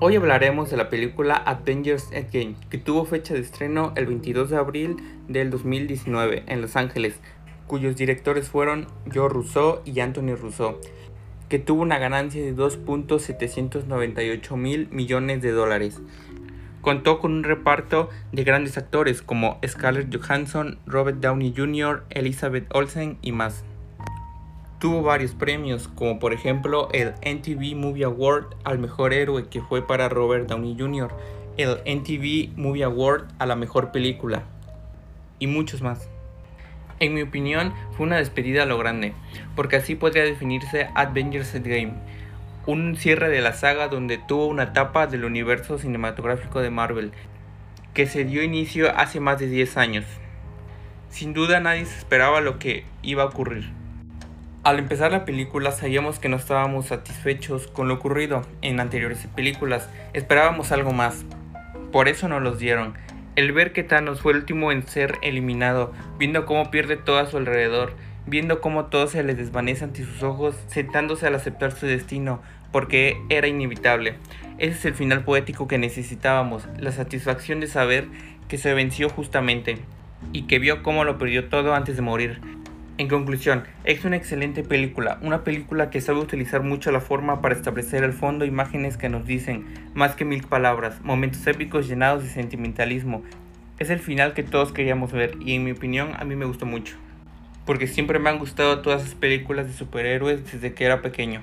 Hoy hablaremos de la película Avengers Endgame, que tuvo fecha de estreno el 22 de abril del 2019 en Los Ángeles, cuyos directores fueron Joe Russo y Anthony Russo, que tuvo una ganancia de 2.798 mil millones de dólares. Contó con un reparto de grandes actores como Scarlett Johansson, Robert Downey Jr., Elizabeth Olsen y más. Tuvo varios premios, como por ejemplo el NTV Movie Award al mejor héroe que fue para Robert Downey Jr., el NTV Movie Award a la mejor película y muchos más. En mi opinión, fue una despedida a lo grande, porque así podría definirse Avengers Endgame, un cierre de la saga donde tuvo una etapa del universo cinematográfico de Marvel, que se dio inicio hace más de 10 años. Sin duda nadie se esperaba lo que iba a ocurrir. Al empezar la película sabíamos que no estábamos satisfechos con lo ocurrido en anteriores películas, esperábamos algo más. Por eso nos los dieron. El ver que Thanos fue el último en ser eliminado, viendo cómo pierde todo a su alrededor, viendo cómo todo se le desvanece ante sus ojos, sentándose al aceptar su destino, porque era inevitable. Ese es el final poético que necesitábamos, la satisfacción de saber que se venció justamente y que vio cómo lo perdió todo antes de morir. En conclusión, es una excelente película, una película que sabe utilizar mucho la forma para establecer el fondo, imágenes que nos dicen más que mil palabras, momentos épicos llenados de sentimentalismo. Es el final que todos queríamos ver y en mi opinión a mí me gustó mucho, porque siempre me han gustado todas las películas de superhéroes desde que era pequeño.